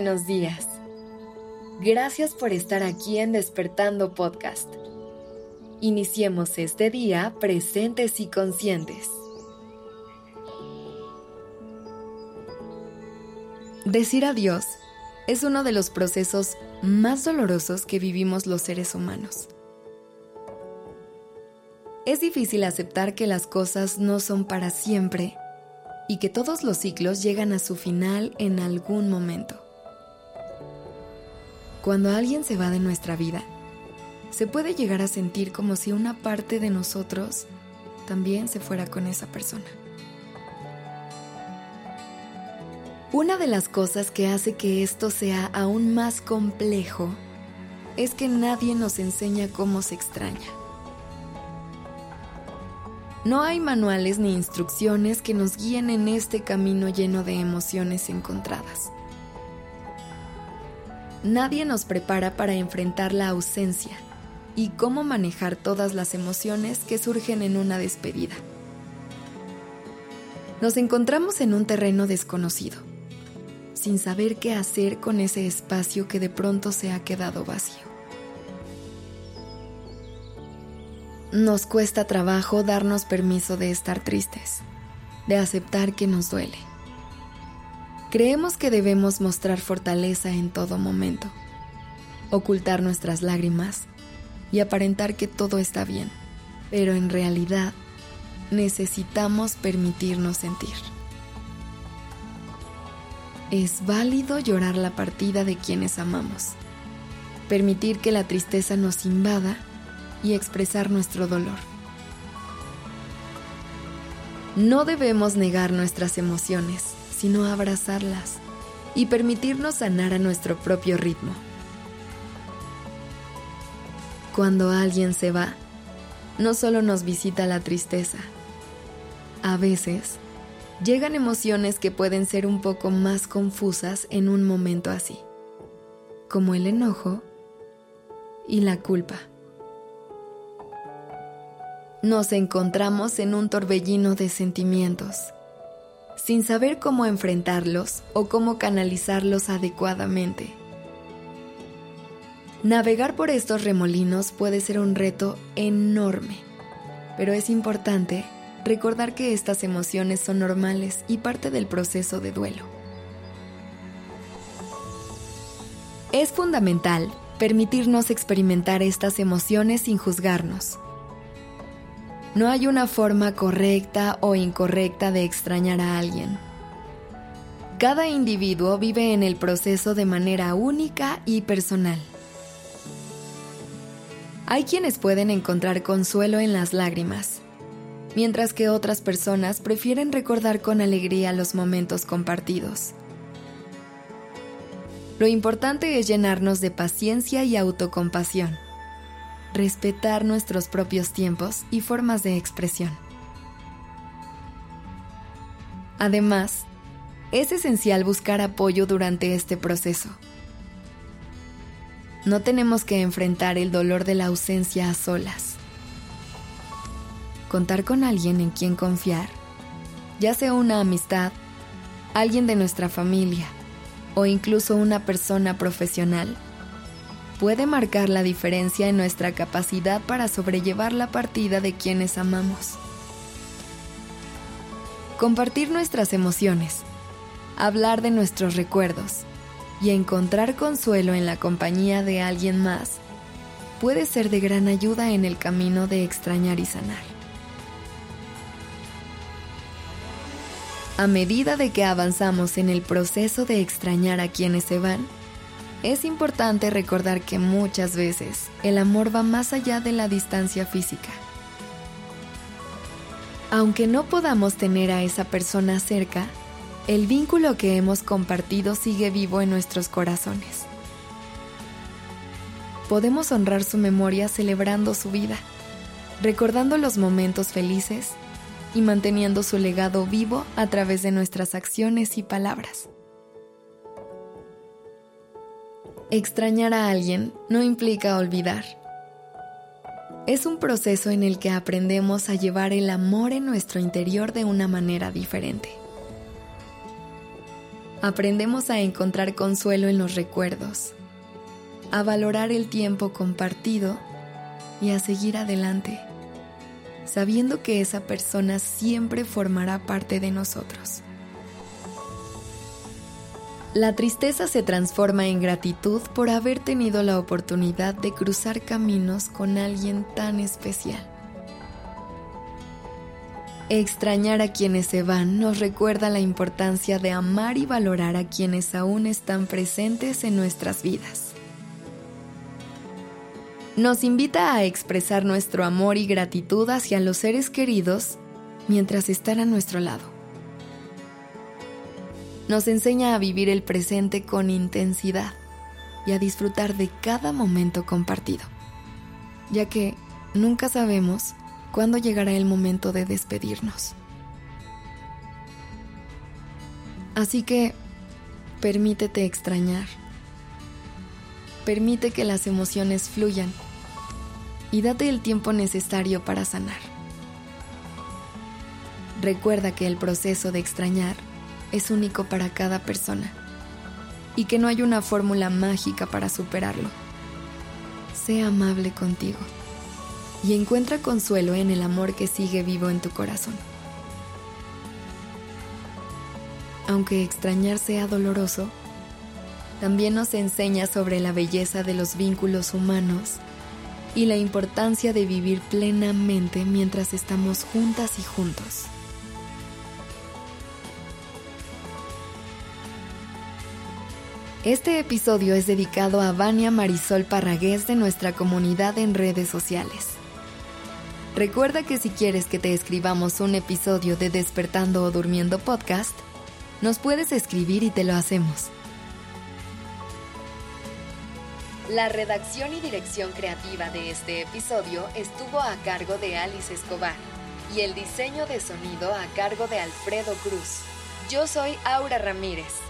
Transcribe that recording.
buenos días. Gracias por estar aquí en Despertando Podcast. Iniciemos este día presentes y conscientes. Decir adiós es uno de los procesos más dolorosos que vivimos los seres humanos. Es difícil aceptar que las cosas no son para siempre y que todos los ciclos llegan a su final en algún momento. Cuando alguien se va de nuestra vida, se puede llegar a sentir como si una parte de nosotros también se fuera con esa persona. Una de las cosas que hace que esto sea aún más complejo es que nadie nos enseña cómo se extraña. No hay manuales ni instrucciones que nos guíen en este camino lleno de emociones encontradas. Nadie nos prepara para enfrentar la ausencia y cómo manejar todas las emociones que surgen en una despedida. Nos encontramos en un terreno desconocido, sin saber qué hacer con ese espacio que de pronto se ha quedado vacío. Nos cuesta trabajo darnos permiso de estar tristes, de aceptar que nos duele Creemos que debemos mostrar fortaleza en todo momento, ocultar nuestras lágrimas y aparentar que todo está bien, pero en realidad necesitamos permitirnos sentir. Es válido llorar la partida de quienes amamos, permitir que la tristeza nos invada y expresar nuestro dolor. No debemos negar nuestras emociones sino abrazarlas y permitirnos sanar a nuestro propio ritmo. Cuando alguien se va, no solo nos visita la tristeza, a veces llegan emociones que pueden ser un poco más confusas en un momento así, como el enojo y la culpa. Nos encontramos en un torbellino de sentimientos sin saber cómo enfrentarlos o cómo canalizarlos adecuadamente. Navegar por estos remolinos puede ser un reto enorme, pero es importante recordar que estas emociones son normales y parte del proceso de duelo. Es fundamental permitirnos experimentar estas emociones sin juzgarnos no hay una forma correcta o incorrecta de extrañar a alguien. Cada individuo vive en el proceso de manera única y personal. Hay quienes pueden encontrar consuelo en las lágrimas, mientras que otras personas prefieren recordar con alegría los momentos compartidos. Lo importante es llenarnos de paciencia y autocompasión respetar nuestros propios tiempos y formas de expresión. Además, es esencial buscar apoyo durante este proceso. No tenemos que enfrentar el dolor de la ausencia a solas. Contar con alguien en quien confiar, ya sea una amistad, alguien de nuestra familia o incluso una persona profesional, puede marcar la diferencia en nuestra capacidad para sobrellevar la partida de quienes amamos. Compartir nuestras emociones, hablar de nuestros recuerdos y encontrar consuelo en la compañía de alguien más puede ser de gran ayuda en el camino de extrañar y sanar. A medida de que avanzamos en el proceso de extrañar a quienes se van, es importante recordar que muchas veces el amor va más allá de la distancia física. Aunque no podamos tener a esa persona cerca, el vínculo que hemos compartido sigue vivo en nuestros corazones. Podemos honrar su memoria celebrando su vida, recordando los momentos felices y manteniendo su legado vivo a través de nuestras acciones y palabras. Extrañar a alguien no implica olvidar. Es un proceso en el que aprendemos a llevar el amor en nuestro interior de una manera diferente. aprendemos a encontrar consuelo en los recuerdos, a valorar el tiempo compartido y a seguir adelante, sabiendo que esa persona siempre formará parte de nosotros. La tristeza se transforma en gratitud por haber tenido la oportunidad de cruzar caminos con alguien tan especial. Extrañar a quienes se van nos recuerda la importancia de amar y valorar a quienes aún están presentes en nuestras vidas. Nos invita a expresar nuestro amor y gratitud hacia los seres queridos mientras están a nuestro lado nos enseña a vivir el presente con intensidad y a disfrutar de cada momento compartido, ya que nunca sabemos cuándo llegará el momento de despedirnos. Así que permítete extrañar, permite que las emociones fluyan y date el tiempo necesario para sanar. Recuerda que el proceso de extrañar es único para cada persona y que no hay una fórmula mágica para superarlo. Sé amable contigo y encuentra consuelo en el amor que sigue vivo en tu corazón. Aunque extrañar sea doloroso, también nos enseña sobre la belleza de los vínculos humanos y la importancia de vivir plenamente mientras estamos juntas y juntos. Este episodio es dedicado a Vania Marisol Parragués de nuestra comunidad en redes sociales. Recuerda que si quieres que te escribamos un episodio de Despertando o Durmiendo podcast, nos puedes escribir y te lo hacemos. La redacción y dirección creativa de este episodio estuvo a cargo de Alice Escobar y el diseño de sonido a cargo de Alfredo Cruz. Yo soy Aura Ramírez.